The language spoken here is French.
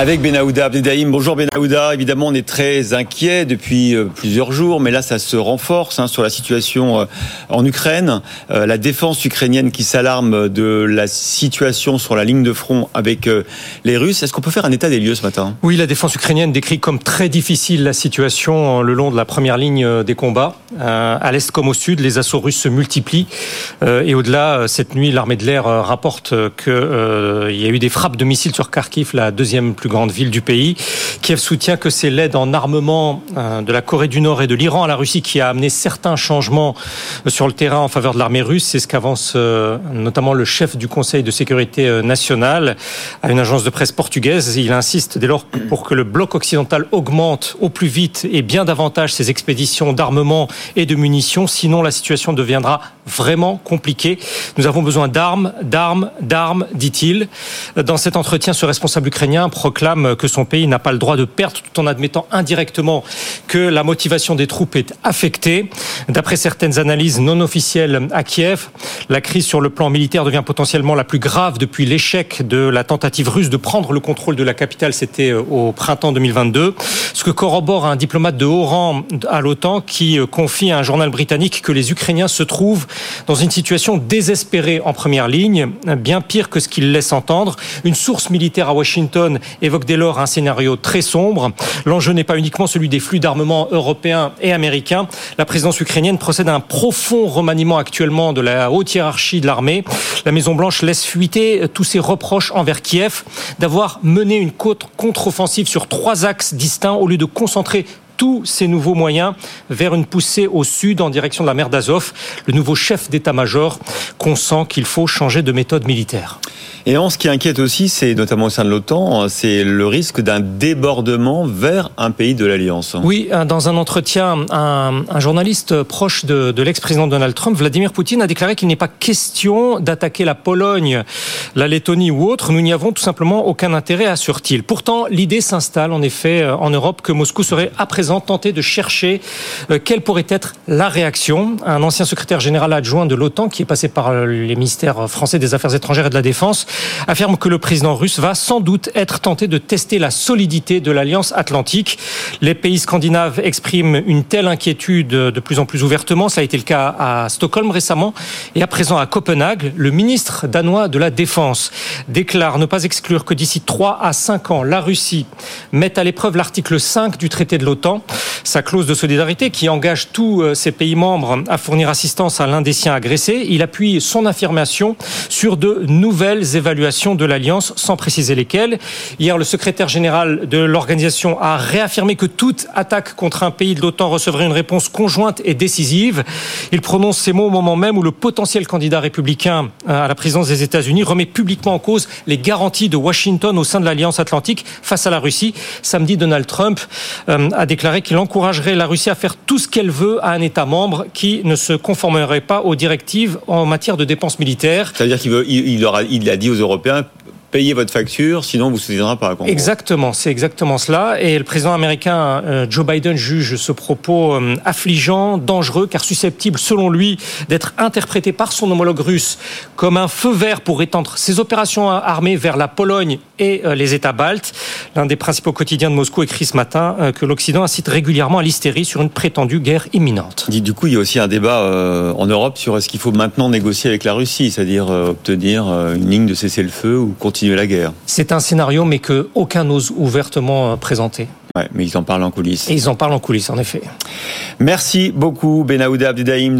Avec Benaouda Abdedaïm. Bonjour Benaouda. Évidemment, on est très inquiet depuis euh, plusieurs jours, mais là, ça se renforce hein, sur la situation euh, en Ukraine. Euh, la défense ukrainienne qui s'alarme de la situation sur la ligne de front avec les Russes. Est-ce qu'on peut faire un état des lieux ce matin? Oui, la défense ukrainienne décrit comme très difficile la situation le long de la première ligne des combats. À l'est comme au sud, les assauts russes se multiplient. Et au-delà, cette nuit, l'armée de l'air rapporte qu'il y a eu des frappes de missiles sur Kharkiv, la deuxième plus grande ville du pays. Kiev soutient que c'est l'aide en armement euh, de la Corée du Nord et de l'Iran à la Russie qui a amené certains changements sur le terrain en faveur de l'armée russe. C'est ce qu'avance euh, notamment le chef du Conseil de sécurité euh, nationale à une agence de presse portugaise. Il insiste dès lors pour que le bloc occidental augmente au plus vite et bien davantage ses expéditions d'armement et de munitions. Sinon, la situation deviendra vraiment compliquée. Nous avons besoin d'armes, d'armes, d'armes, dit-il. Dans cet entretien, ce responsable ukrainien proclame que son pays n'a pas le droit de perdre tout en admettant indirectement que la motivation des troupes est affectée. D'après certaines analyses non officielles à Kiev, la crise sur le plan militaire devient potentiellement la plus grave depuis l'échec de la tentative russe de prendre le contrôle de la capitale, c'était euh, au printemps 2022. Ce que corrobore un diplomate de haut rang à l'OTAN qui euh, confie à un journal britannique que les Ukrainiens se trouvent dans une situation désespérée en première ligne, bien pire que ce qu'il laisse entendre. Une source militaire à Washington évoque dès lors un scénario très sombre. L'enjeu n'est pas uniquement celui des flux d'armement européens et américains. La présidence ukrainienne procède à un profond remaniement actuellement de la haute hiérarchie de l'armée. La Maison-Blanche laisse fuiter tous ses reproches envers Kiev d'avoir mené une contre-offensive sur trois axes distincts au lieu de concentrer tous ces nouveaux moyens vers une poussée au sud en direction de la mer d'Azov. Le nouveau chef d'état-major consent qu'il faut changer de méthode militaire. Et en ce qui inquiète aussi, c'est notamment au sein de l'OTAN, c'est le risque d'un débordement vers un pays de l'Alliance. Oui, dans un entretien, un, journaliste proche de, de l'ex-président Donald Trump, Vladimir Poutine, a déclaré qu'il n'est pas question d'attaquer la Pologne, la Lettonie ou autre. Nous n'y avons tout simplement aucun intérêt, assure-t-il. Pourtant, l'idée s'installe en effet en Europe que Moscou serait à présent tenté de chercher euh, quelle pourrait être la réaction. Un ancien secrétaire général adjoint de l'OTAN, qui est passé par les ministères français des Affaires étrangères et de la Défense, affirme que le président russe va sans doute être tenté de tester la solidité de l'Alliance atlantique. Les pays scandinaves expriment une telle inquiétude de plus en plus ouvertement. Ça a été le cas à Stockholm récemment et à présent à Copenhague. Le ministre danois de la Défense déclare ne pas exclure que d'ici 3 à 5 ans, la Russie mette à l'épreuve l'article 5 du traité de l'OTAN, sa clause de solidarité qui engage tous euh, ses pays membres à fournir assistance à l'un des siens agressés. Il appuie son affirmation sur de nouvelles évaluations de l'Alliance, sans préciser lesquelles. Hier, le secrétaire général de l'organisation a réaffirmé que toute attaque contre un pays de l'OTAN recevrait une réponse conjointe et décisive. Il prononce ces mots au moment même où le potentiel candidat républicain euh, à la présidence des États-Unis remet publiquement en cause les garanties de Washington au sein de l'Alliance Atlantique face à la Russie. Samedi, Donald Trump euh, a déclaré qu'il encouragerait la Russie à faire tout ce qu'elle veut à un État membre qui ne se conformerait pas aux directives en matière de dépenses militaires. C'est-à-dire qu'il il, il a dit aux européen payez votre facture, sinon vous soutiendrez pas la Exactement, c'est exactement cela. Et le président américain euh, Joe Biden juge ce propos euh, affligeant, dangereux, car susceptible, selon lui, d'être interprété par son homologue russe comme un feu vert pour étendre ses opérations armées vers la Pologne et euh, les États baltes. L'un des principaux quotidiens de Moscou écrit ce matin que l'Occident incite régulièrement à l'hystérie sur une prétendue guerre imminente. Du coup, il y a aussi un débat en Europe sur est-ce qu'il faut maintenant négocier avec la Russie, c'est-à-dire obtenir une ligne de cessez-le-feu ou continuer la guerre. C'est un scénario, mais que aucun n'ose ouvertement euh, présenter. Ouais, mais ils en parlent en coulisses. Et ils en parlent en coulisses, en effet. Merci beaucoup, Benaouda Abdedaïm.